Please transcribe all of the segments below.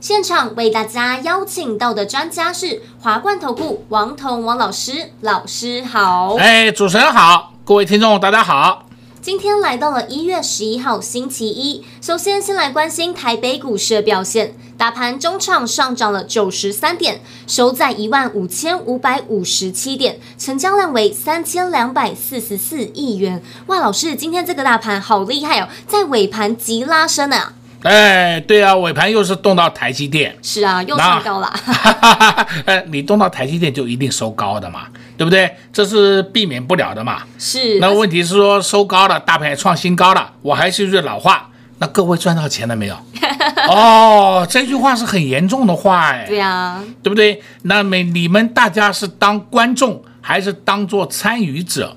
现场为大家邀请到的专家是华冠投顾王彤王老师，老师好。哎，主持人好，各位听众大家好。今天来到了一月十一号星期一，首先先来关心台北股市的表现。大盘中场上涨了九十三点，收在一万五千五百五十七点，成交量为三千两百四十四亿元。哇，老师，今天这个大盘好厉害哦，在尾盘急拉升啊！哎，对啊，尾盘又是动到台积电，是啊，又创高了。哎，你动到台积电就一定收高的嘛，对不对？这是避免不了的嘛。是。那问题是说收高了，大盘也创新高了。我还是一句老话。那各位赚到钱了没有？哦，这句话是很严重的话哎。对呀，对不对？那么你们大家是当观众还是当做参与者？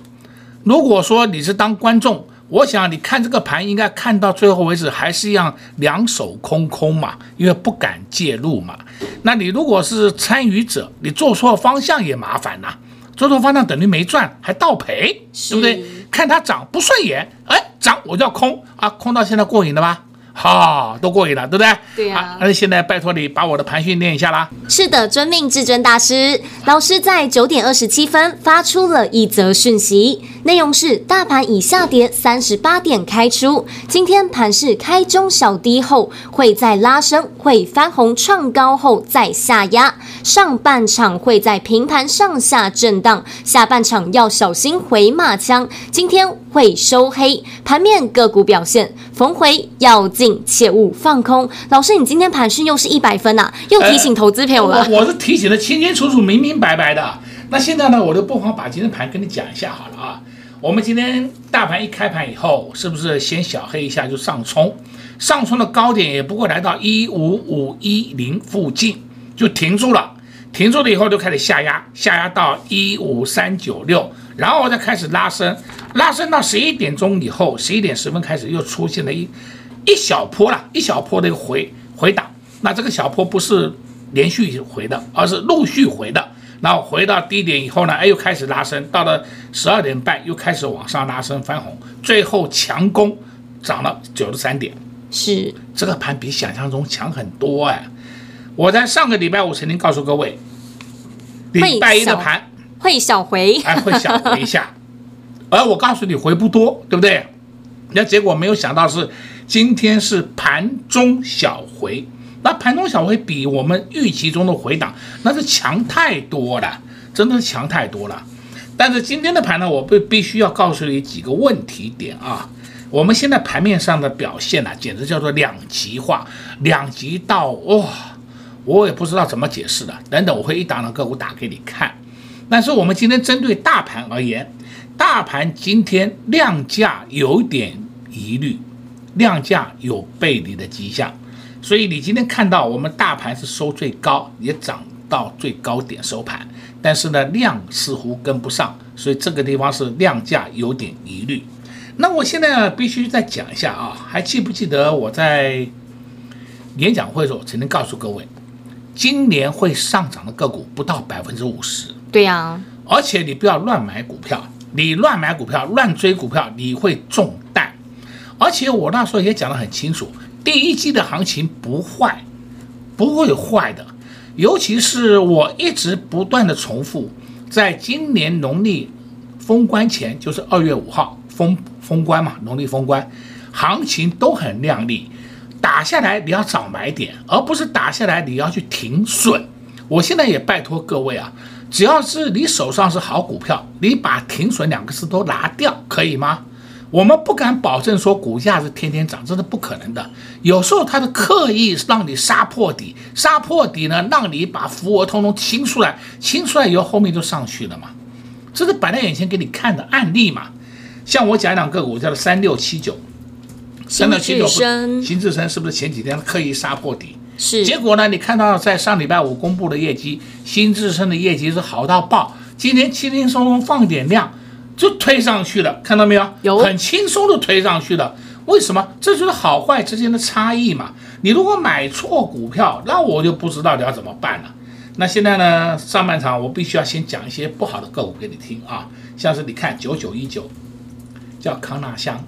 如果说你是当观众，我想你看这个盘应该看到最后为止还是一样两手空空嘛，因为不敢介入嘛。那你如果是参与者，你做错方向也麻烦呐，做错方向等于没赚还倒赔，对不对？看它涨不顺眼，哎。涨我就要空啊，空到现在过瘾了吧？好，都过瘾了，对不对？对呀。那现在拜托你把我的盘训练一下啦。是的，遵命至尊大师老师在九点二十七分发出了一则讯息，内容是：大盘已下跌三十八点开出，今天盘势开中小低后会再拉升，会翻红创高后再下压，上半场会在平盘上下震荡，下半场要小心回马枪。今天会收黑，盘面个股表现逢回要进。切勿放空。老师，你今天盘讯又是一百分呐、啊，又提醒投资朋友了。我是提醒的清清楚楚、明明白白的。那现在呢，我就不妨把今天盘跟你讲一下好了啊。我们今天大盘一开盘以后，是不是先小黑一下就上冲？上冲的高点也不过来到一五五一零附近就停住了，停住了以后就开始下压，下压到一五三九六，然后再开始拉升，拉升到十一点钟以后，十一点十分开始又出现了一。一小波了，一小波的一个回回档，那这个小波不是连续回的，而是陆续回的。然后回到低点以后呢，哎，又开始拉升，到了十二点半又开始往上拉升翻红，最后强攻涨了九十三点。是这个盘比想象中强很多哎！我在上个礼拜五曾经告诉各位，礼拜一的盘会小回，哎，会小回一下，而我告诉你回不多，对不对？那结果没有想到是。今天是盘中小回，那盘中小回比我们预期中的回档那是强太多了，真的是强太多了。但是今天的盘呢，我必必须要告诉你几个问题点啊。我们现在盘面上的表现呢、啊，简直叫做两极化，两极到哇，我也不知道怎么解释的。等等，我会一档档个股打给你看。但是我们今天针对大盘而言，大盘今天量价有点疑虑。量价有背离的迹象，所以你今天看到我们大盘是收最高，也涨到最高点收盘，但是呢，量似乎跟不上，所以这个地方是量价有点疑虑。那我现在必须再讲一下啊，还记不记得我在演讲会的时候曾经告诉各位，今年会上涨的个股不到百分之五十。对呀，而且你不要乱买股票，你乱买股票、乱追股票，你会中弹。而且我那时候也讲得很清楚，第一季的行情不坏，不会坏的。尤其是我一直不断的重复，在今年农历封关前，就是二月五号封封关嘛，农历封关，行情都很亮丽，打下来你要找买点，而不是打下来你要去停损。我现在也拜托各位啊，只要是你手上是好股票，你把停损两个字都拿掉，可以吗？我们不敢保证说股价是天天涨，这是不可能的。有时候它是刻意让你杀破底，杀破底呢，让你把浮额通通清出来，清出来以后后面就上去了嘛。这是摆在眼前给你看的案例嘛。像我讲两个股叫做三六七九，三六七九，新智深是不是前几天刻意杀破底？是。结果呢，你看到在上礼拜五公布的业绩，新智深的业绩是好到爆，今天轻轻松松放点量就推上去了，看到没有？有。很轻松的推上去了。为什么？这就是好坏之间的差异嘛。你如果买错股票，那我就不知道你要怎么办了。那现在呢，上半场我必须要先讲一些不好的个股给你听啊，像是你看九九一九，叫康纳香。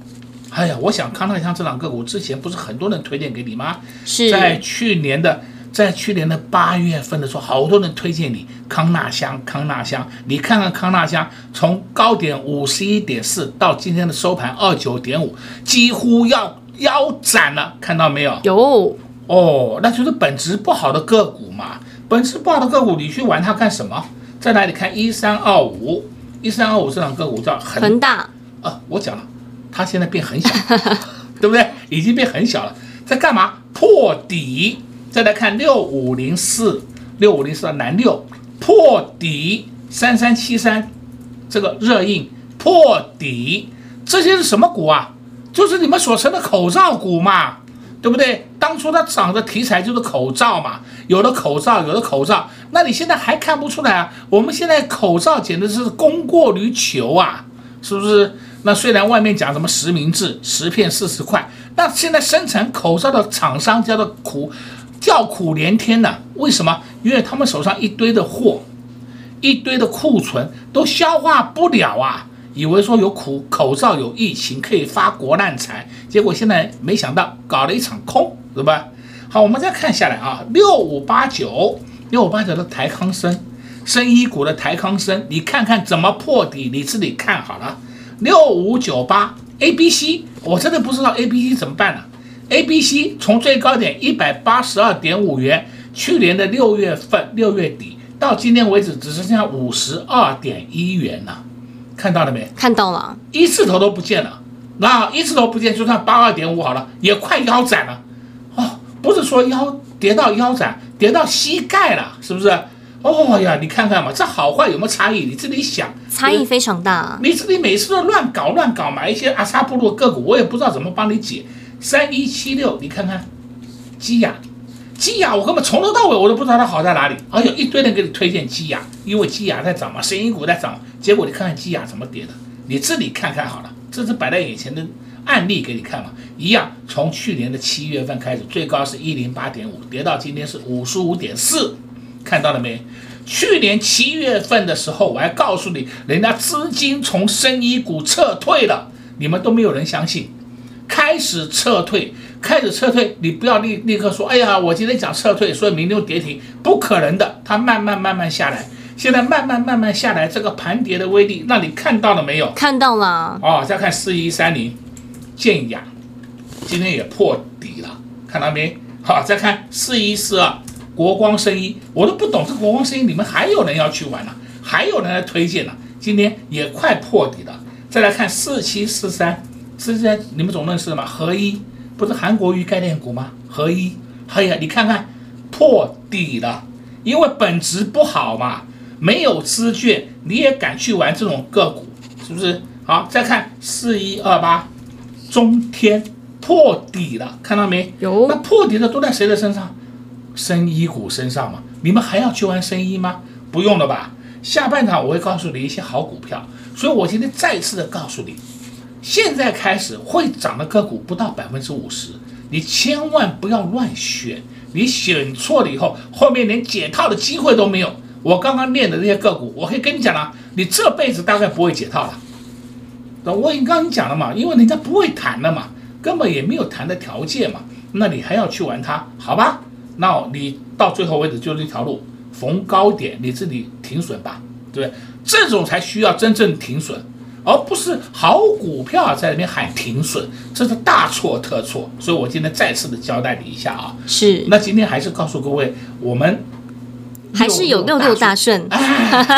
哎呀，我想康纳香这档个股之前不是很多人推荐给你吗？是在去年的在去年的八月份的时候，好多人推荐你康纳香，康纳香。你看看康纳香，从高点五十一点四到今天的收盘二九点五，几乎要腰斩了，看到没有？有哦，那就是本质不好的个股嘛。本质不好的个股，你去玩它干什么？在哪里看一三二五，一三二五这档个股叫恒恒大啊，我讲了。它现在变很小，对不对？已经变很小了，在干嘛？破底。再来看六五零四，六五零四的南六破底，三三七三这个热映破底，这些是什么股啊？就是你们所称的口罩股嘛，对不对？当初它涨的题材就是口罩嘛，有的口罩，有的口罩，那你现在还看不出来啊？我们现在口罩简直是供过于求啊，是不是？那虽然外面讲什么实名制，十片四十块，那现在生产口罩的厂商叫做苦，叫苦连天呐。为什么？因为他们手上一堆的货，一堆的库存都消化不了啊。以为说有苦口罩有疫情可以发国难财，结果现在没想到搞了一场空，对吧？好，我们再看下来啊，六五八九，六五八九的台康生，生医股的台康生，你看看怎么破底，你自己看好了。六五九八 A B C，我真的不知道 A B C 怎么办呢？A B C 从最高点一百八十二点五元，去年的六月份六月底到今天为止，只剩下五十二点一元了，看到了没？看到了，一字头都不见了。那一字头不见，就算八二点五好了，也快腰斩了。哦，不是说腰跌到腰斩，跌到膝盖了，是不是？哦呀，你看看嘛，这好坏有没有差异？你自己想，差异非常大。你自己每次都乱搞乱搞，买一些阿萨布鲁个股，我也不知道怎么帮你解。三一七六，你看看，基亚，基亚，我根本从头到尾我都不知道它好在哪里。哎呦，一堆人给你推荐基亚，因为基亚在涨嘛，生医股在涨，结果你看看基亚怎么跌的，你自己看看好了，这是摆在眼前的案例给你看嘛，一样，从去年的七月份开始，最高是一零八点五，跌到今天是五十五点四。看到了没？去年七月份的时候，我还告诉你，人家资金从生医股撤退了，你们都没有人相信。开始撤退，开始撤退，你不要立立刻说，哎呀，我今天讲撤退，所以明天就跌停，不可能的。它慢慢慢慢下来，现在慢慢慢慢下来，这个盘跌的威力，那你看到了没有？看到了。哦，再看四一三零，建雅，今天也破底了，看到没？好，再看四一四二。国光生医，我都不懂这国光生医，你们还有人要去玩呢、啊，还有人来推荐呢、啊，今天也快破底了。再来看四七四三，之前你们总认识的嘛，合一不是韩国瑜概念股吗？合一，哎呀，你看看破底了，因为本质不好嘛，没有资券，你也敢去玩这种个股，是不是？好，再看四一二八，中天破底了，看到没？有。那破底的都在谁的身上？生一股身上嘛，你们还要去玩生一吗？不用了吧。下半场我会告诉你一些好股票，所以我今天再次的告诉你，现在开始会涨的个股不到百分之五十，你千万不要乱选，你选错了以后，后面连解套的机会都没有。我刚刚念的那些个股，我可以跟你讲了，你这辈子大概不会解套了。我已经刚刚讲了嘛，因为人家不会谈了嘛，根本也没有谈的条件嘛，那你还要去玩它，好吧？那你到最后为止就是一条路，逢高点你自己停损吧，对不对？这种才需要真正停损，而不是好股票在那边喊停损，这是大错特错。所以我今天再次的交代你一下啊，是。那今天还是告诉各位，我们还是有六六大顺，哎，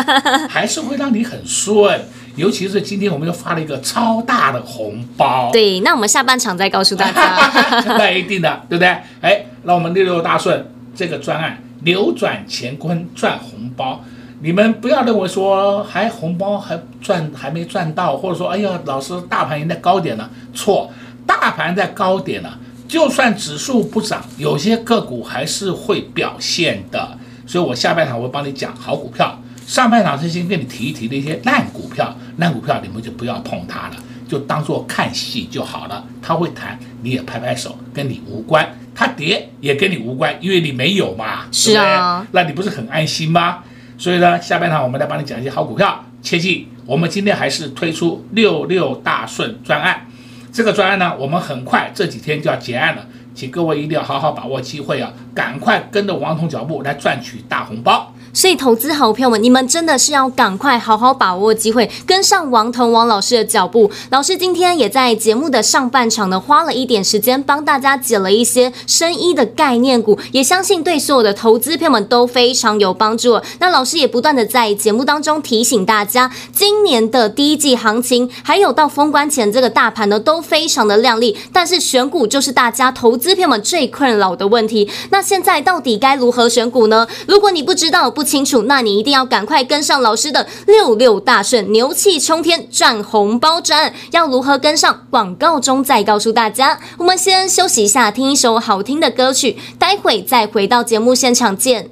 还是会让你很顺。尤其是今天我们又发了一个超大的红包，对，那我们下半场再告诉大家，那一定的，对不对？哎，那我们六六大顺这个专案扭转乾坤赚红包，你们不要认为说还红包还赚还没赚到，或者说哎呀老师大盘已经在高点了，错，大盘在高点了，就算指数不涨，有些个股还是会表现的。所以我下半场我会帮你讲好股票，上半场是先跟你提一提那些烂股票，烂股票你们就不要碰它了，就当做看戏就好了。它会弹，你也拍拍手，跟你无关；它跌也跟你无关，因为你没有嘛。是啊，那你不是很安心吗？所以呢，下半场我们来帮你讲一些好股票。切记，我们今天还是推出六六大顺专案。这个专案呢，我们很快这几天就要结案了，请各位一定要好好把握机会啊，赶快跟着王彤脚步来赚取大红包。所以，投资好朋友们，你们真的是要赶快好好把握机会，跟上王腾王老师的脚步。老师今天也在节目的上半场呢，花了一点时间帮大家解了一些生医的概念股，也相信对所有的投资朋友们都非常有帮助。那老师也不断的在节目当中提醒大家，今年的第一季行情，还有到封关前这个大盘呢，都非常的亮丽。但是选股就是大家投资朋友们最困扰的问题。那现在到底该如何选股呢？如果你不知道不。清楚，那你一定要赶快跟上老师的六六大顺，牛气冲天，赚红包赚。要如何跟上？广告中再告诉大家。我们先休息一下，听一首好听的歌曲，待会再回到节目现场见。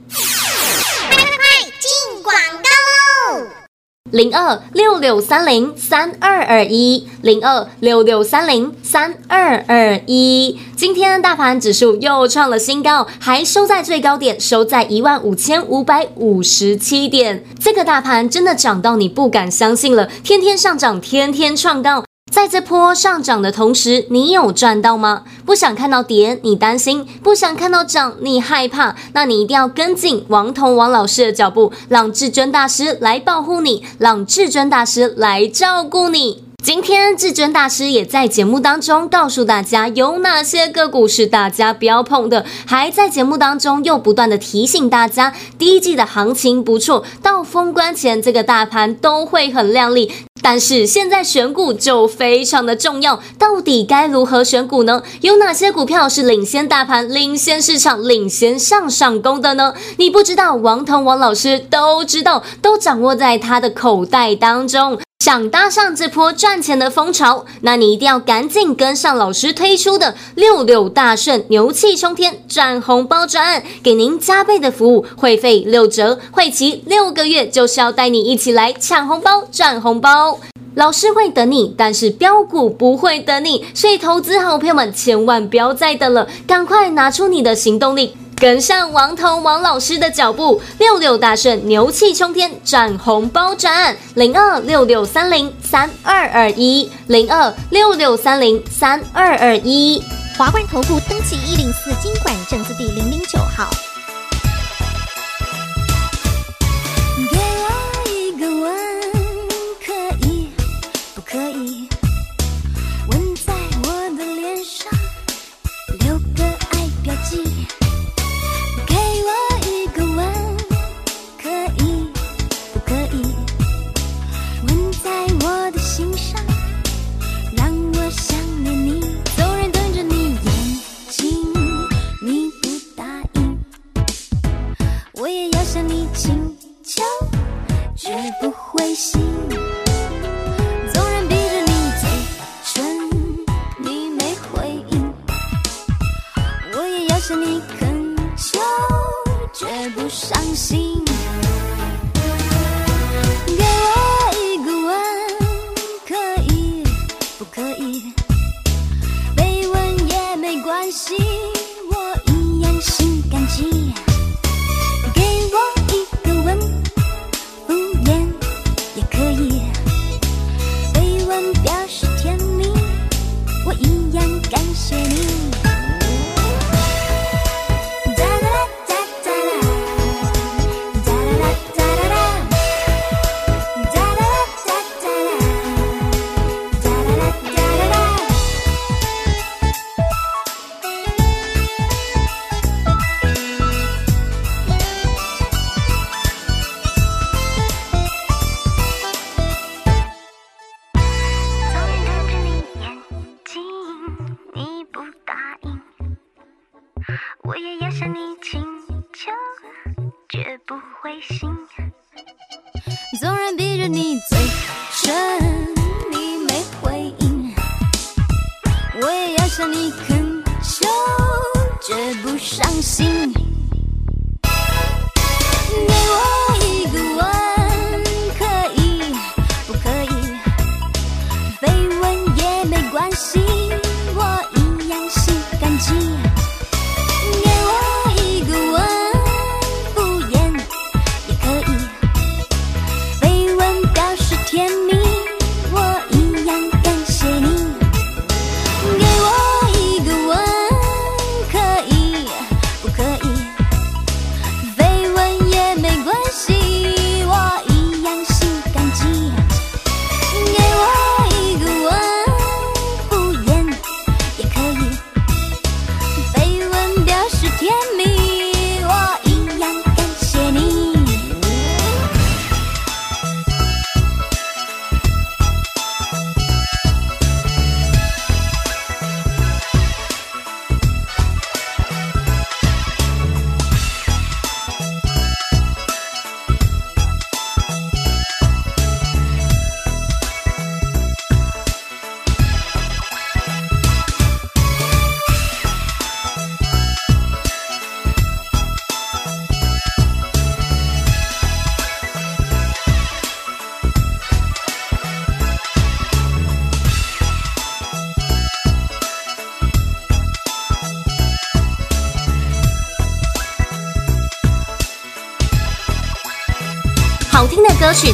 零二六六三零三二二一，零二六六三零三二二一。今天大盘指数又创了新高，还收在最高点，收在一万五千五百五十七点。这个大盘真的涨到你不敢相信了，天天上涨，天天创高。在这波上涨的同时，你有赚到吗？不想看到跌，你担心；不想看到涨，你害怕。那你一定要跟紧王彤王老师的脚步，让至尊大师来保护你，让至尊大师来照顾你。今天至尊大师也在节目当中告诉大家有哪些个股是大家不要碰的，还在节目当中又不断的提醒大家，第一季的行情不错，到封关前这个大盘都会很亮丽。但是现在选股就非常的重要，到底该如何选股呢？有哪些股票是领先大盘、领先市场、领先向上攻的呢？你不知道，王腾王老师都知道，都掌握在他的口袋当中。想搭上这波赚钱的风潮，那你一定要赶紧跟上老师推出的六六大顺牛气冲天赚红包专案，给您加倍的服务，会费六折，会期六个月，就是要带你一起来抢红包赚红包。老师会等你，但是标股不会等你，所以投资好朋友们千万不要再等了，赶快拿出你的行动力。跟上王彤王老师的脚步，六六大顺牛气冲天赚红包转，零二六六三零三二二一，零二六六三零三二二一，华冠投顾登记一零四金管证字第零零九号。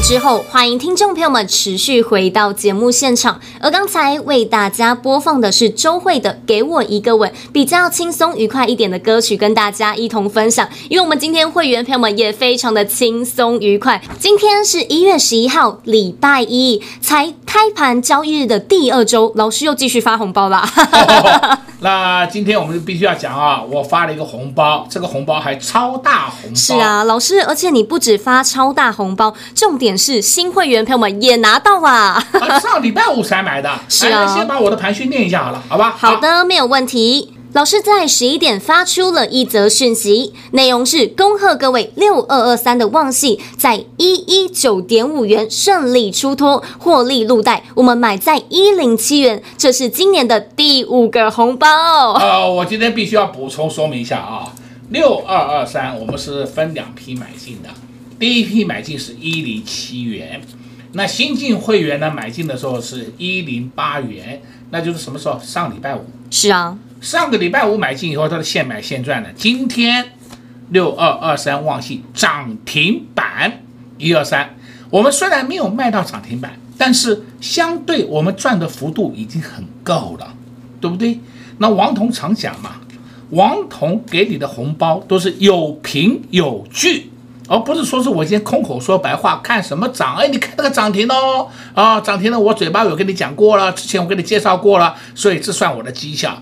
之后，欢迎听众朋友们持续回到节目现场。而刚才为大家播放的是周慧的《给我一个吻》，比较轻松愉快一点的歌曲，跟大家一同分享。因为我们今天会员朋友们也非常的轻松愉快。今天是一月十一号，礼拜一，才开盘交易日的第二周，老师又继续发红包啦。那今天我们就必须要讲啊，我发了一个红包，这个红包还超大红包。是啊，老师，而且你不止发超大红包，重点是新会员朋友们也拿到啊。啊上礼拜五才买的，是啊。先把我的盘讯念一下好了，好吧？好的，没有问题。老师在十一点发出了一则讯息，内容是恭贺各位六二二三的旺系在一一九点五元顺利出脱，获利入袋。我们买在一零七元，这是今年的第五个红包。呃，我今天必须要补充说明一下啊，六二二三我们是分两批买进的，第一批买进是一零七元，那新进会员呢买进的时候是一零八元，那就是什么时候？上礼拜五。是啊。上个礼拜五买进以后，它是现买现赚的。今天六二二三旺信涨停板一二三，我们虽然没有卖到涨停板，但是相对我们赚的幅度已经很够了，对不对？那王彤常讲嘛，王彤给你的红包都是有凭有据，而不是说是我今天空口说白话，看什么涨？哎，你看那个涨停哦，啊，涨停了，我嘴巴有跟你讲过了，之前我跟你介绍过了，所以这算我的绩效。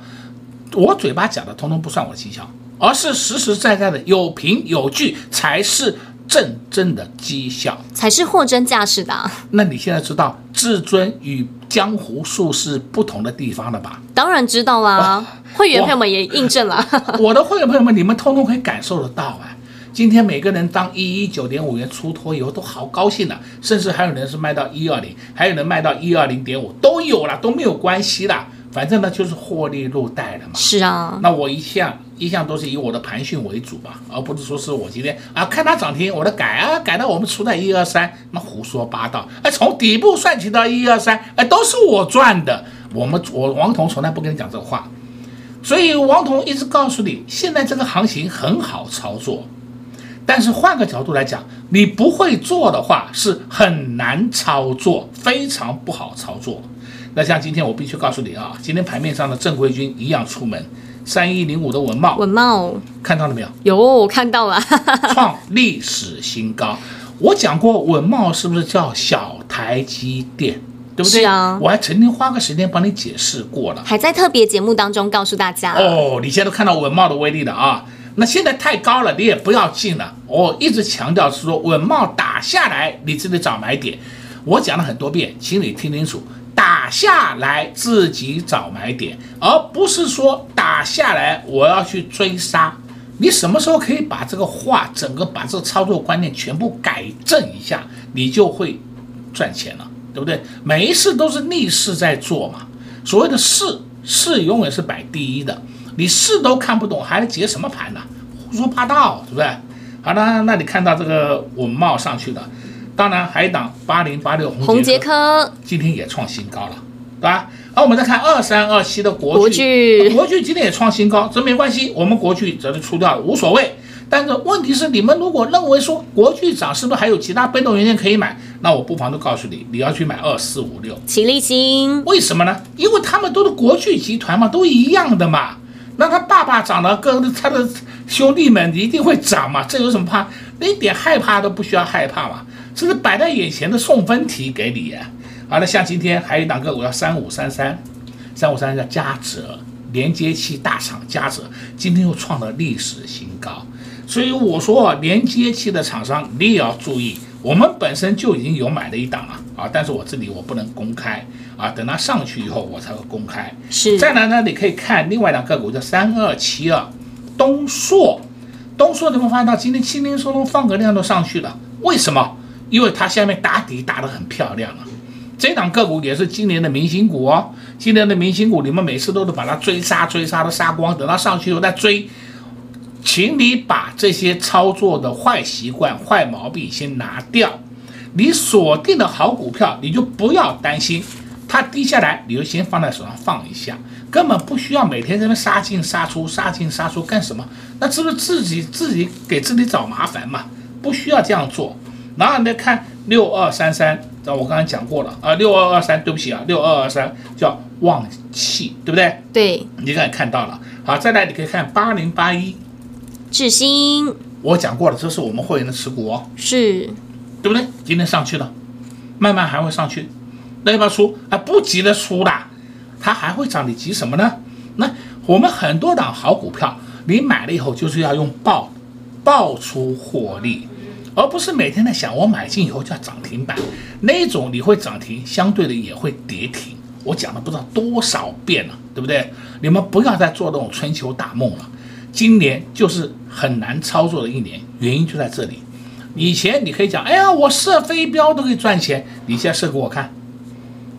我嘴巴讲的通通不算我绩效，而是实实在在的有凭有据才是真正的绩效，才是货真价实的。那你现在知道至尊与江湖术士不同的地方了吧？当然知道啦，会员朋友们也印证了。我的会员朋友们，你们通通可以感受得到啊！今天每个人当一一九点五元出脱以后都好高兴的，甚至还有人是卖到一二零，还有人卖到一二零点五都有了，都没有关系的。反正呢，就是获利入袋了嘛。是啊，那我一向一向都是以我的盘讯为主吧，而不是说是我今天啊看它涨停，我的改啊改到我们出在一二三，那胡说八道。哎，从底部算起到一二三，哎，都是我赚的。我们我王彤从来不跟你讲这个话，所以王彤一直告诉你，现在这个行情很好操作。但是换个角度来讲，你不会做的话是很难操作，非常不好操作。那像今天我必须告诉你啊，今天盘面上的正规军一样出门，三一零五的文茂，文茂看到了没有？有，我看到了，创历史新高。我讲过文茂是不是叫小台积电，对不对？是啊，我还曾经花个时间帮你解释过了，还在特别节目当中告诉大家。哦，你现在都看到文茂的威力了啊。那现在太高了，你也不要进了。我一直强调是说稳懋打下来，你自己找买点。我讲了很多遍，请你听清楚。打下来自己找买点，而不是说打下来我要去追杀。你什么时候可以把这个话，整个把这个操作观念全部改正一下，你就会赚钱了，对不对？每一次都是逆势在做嘛。所谓的势，势永远是摆第一的，你是都看不懂，还解什么盘呢？胡说八道，对不对？好的，那你看到这个文茂上去了，当然还有一档八零八六红杰科今天也创新高了，对吧？好，我们再看二三二七的国巨，国巨国巨今天也创新高，这没关系，我们国巨则是出掉了，无所谓。但是问题是，你们如果认为说国巨涨，是不是还有其他被动元件可以买？那我不妨都告诉你，你要去买二四五六齐力新。为什么呢？因为他们都是国巨集团嘛，都一样的嘛。那他爸爸涨了，跟他的兄弟们一定会涨嘛，这有什么怕？那一点害怕都不需要害怕嘛，这是摆在眼前的送分题给你呀。好了，像今天还有一档个股叫三五三三，三五三三叫嘉泽连接器大厂嘉泽，今天又创了历史新高。所以我说，连接器的厂商你也要注意。我们本身就已经有买的一档了啊，但是我这里我不能公开啊，等它上去以后我才会公开。是。再来呢，你可以看另外两个股叫三二七二东硕，东硕你会发现到今天轻轻松松放个量都上去了，为什么？因为它下面打底打得很漂亮啊。这档个股也是今年的明星股哦，今年的明星股你们每次都是把它追杀追杀都杀光，等它上去以后再追。请你把这些操作的坏习惯、坏毛病先拿掉。你锁定的好股票，你就不要担心它低下来，你就先放在手上放一下，根本不需要每天在那杀进杀出、杀进杀出干什么？那是不是自己自己给自己找麻烦嘛？不需要这样做。然后你再看六二三三，这我刚才讲过了啊，六二二三，对不起啊，六二二三叫旺气，对不对？对，你刚才看到了。好，再来你可以看八零八一。智新，我讲过了，这是我们会员的持股哦，是，对不对？今天上去了，慢慢还会上去，那要不要出？啊，不急着出啦，它还会涨，你急什么呢？那我们很多档好股票，你买了以后就是要用爆，爆出获利，而不是每天在想我买进以后就要涨停板，那种你会涨停，相对的也会跌停。我讲了不知道多少遍了，对不对？你们不要再做那种春秋大梦了。今年就是很难操作的一年，原因就在这里。以前你可以讲，哎呀，我设飞镖都可以赚钱，你现在设给我看，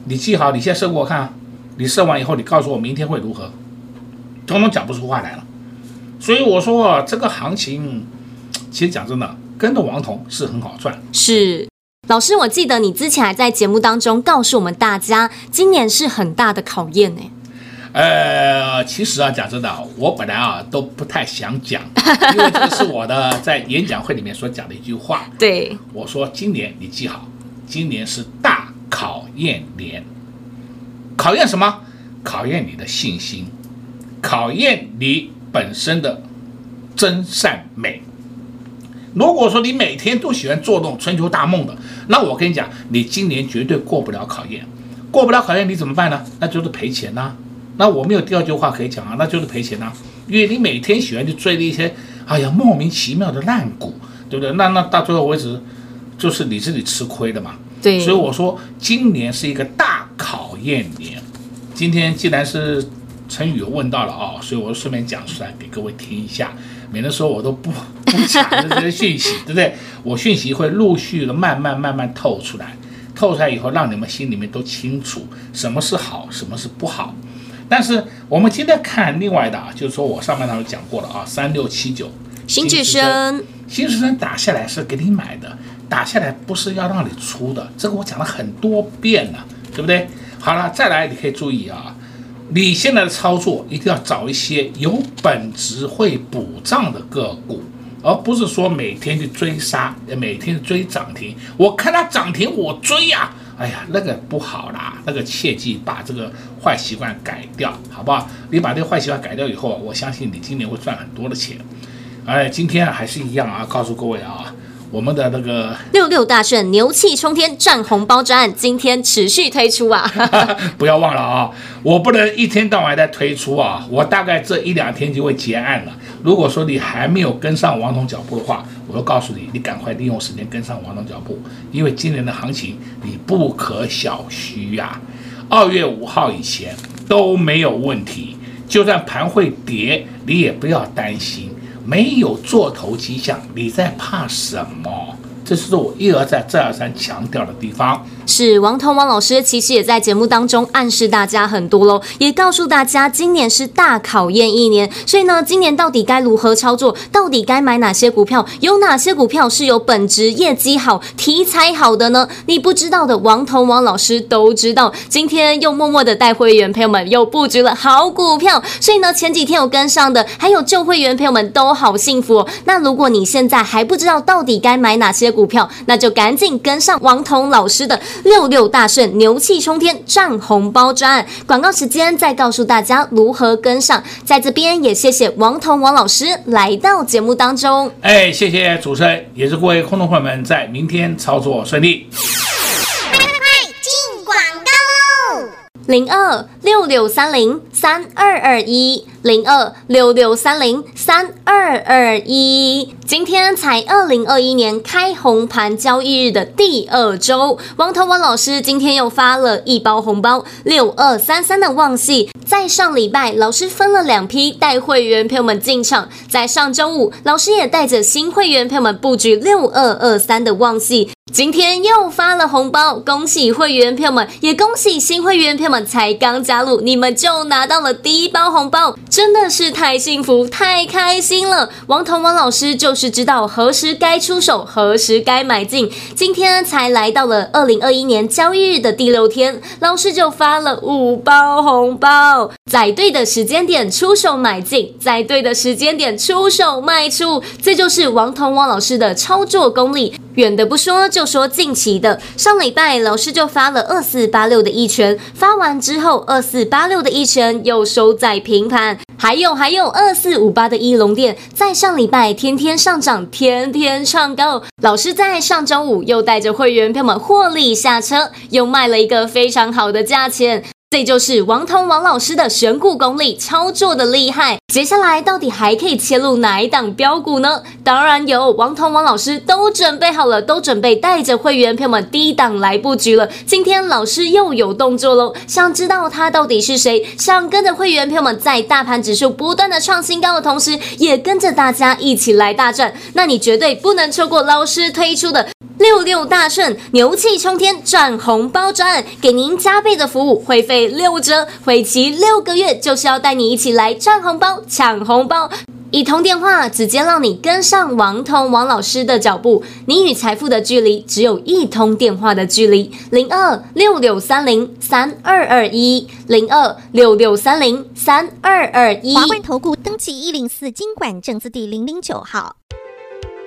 你记好，你现在设给我看啊。你设完以后，你告诉我明天会如何，统统讲不出话来了。所以我说这个行情，其实讲真的，跟着王彤是很好赚。是，老师，我记得你之前还在节目当中告诉我们大家，今年是很大的考验呢。呃，其实啊，讲真的，我本来啊都不太想讲，因为这是我的在演讲会里面所讲的一句话。对，我说今年你记好，今年是大考验年，考验什么？考验你的信心，考验你本身的真善美。如果说你每天都喜欢做那种春秋大梦的，那我跟你讲，你今年绝对过不了考验，过不了考验你怎么办呢？那就是赔钱呐。那我没有第二句话可以讲啊，那就是赔钱呐、因为你每天喜欢去追那些，哎呀莫名其妙的烂股，对不对？那那到最后为止，就是你自己吃亏的嘛。对。所以我说今年是一个大考验年。今天既然是陈宇问到了啊、哦，所以我就顺便讲出来给各位听一下，免得说我都不 不讲这些讯息，对不对？我讯息会陆续的慢慢慢慢透出来，透出来以后让你们心里面都清楚什么是好，什么是不好。但是我们今天看另外的啊，就是说我上半场讲过了啊，三六七九新智深，新智深打下来是给你买的，打下来不是要让你出的，这个我讲了很多遍了，对不对？好了，再来你可以注意啊，你现在的操作一定要找一些有本质会补涨的个股，而不是说每天去追杀，每天追涨停，我看它涨停我追呀、啊。哎呀，那个不好啦，那个切记把这个坏习惯改掉，好不好？你把这个坏习惯改掉以后，我相信你今年会赚很多的钱。哎，今天还是一样啊，告诉各位啊。我们的那个六六大顺牛气冲天赚红包专案今天持续推出啊！不要忘了啊，我不能一天到晚在推出啊，我大概这一两天就会结案了。如果说你还没有跟上王彤脚步的话，我就告诉你，你赶快利用时间跟上王彤脚步，因为今年的行情你不可小觑呀。二月五号以前都没有问题，就算盘会跌，你也不要担心。没有做头迹象，你在怕什么？这是我一而再、再而三强调的地方。是王彤王老师，其实也在节目当中暗示大家很多喽，也告诉大家今年是大考验一年，所以呢，今年到底该如何操作？到底该买哪些股票？有哪些股票是有本质、业绩好、题材好的呢？你不知道的，王彤王老师都知道。今天又默默的带会员朋友们又布局了好股票，所以呢，前几天有跟上的，还有旧会员朋友们都好幸福哦。那如果你现在还不知道到底该买哪些股票，那就赶紧跟上王彤老师的六六大顺牛气冲天赚红包专。广告时间再告诉大家如何跟上，在这边也谢谢王彤王老师来到节目当中。哎，谢谢主持人，也是各位空头朋友们在明天操作顺利。零二六六三零三二二一，零二六六三零三二二一。今天才二零二一年开红盘交易日的第二周，王彤王老师今天又发了一包红包，六二三三的旺矽，在上礼拜老师分了两批带会员朋友们进场，在上周五老师也带着新会员朋友们布局六二二三的旺矽。今天又发了红包，恭喜会员朋友们，也恭喜新会员朋友们，才刚加入，你们就拿到了第一包红包，真的是太幸福、太开心了。王彤王老师就是知道何时该出手，何时该买进。今天才来到了二零二一年交易日的第六天，老师就发了五包红包，在对的时间点出手买进，在对的时间点出手卖出，这就是王彤王老师的操作功力。远的不说，就说近期的。上礼拜老师就发了二四八六的一拳，发完之后二四八六的一拳又收在平盘。还有还有二四五八的一龙电，在上礼拜天天上涨，天天唱高。老师在上周五又带着会员朋友们获利下车，又卖了一个非常好的价钱。这就是王彤王老师的选股功力，操作的厉害。接下来到底还可以切入哪一档标股呢？当然有，王彤王老师都准备好了，都准备带着会员朋友们低档来布局了。今天老师又有动作喽，想知道他到底是谁？想跟着会员朋友们在大盘指数不断的创新高的同时，也跟着大家一起来大赚？那你绝对不能错过老师推出的。六六大顺，牛气冲天赚红包专案，给您加倍的服务，会费六折，会期六个月，就是要带你一起来赚红包、抢红包。一通电话，直接让你跟上王彤王老师的脚步。你与财富的距离，只有一通电话的距离。零二六六三零三二二一，零二六六三零三二二一。华冠投顾登记一零四经管证字第零零九号。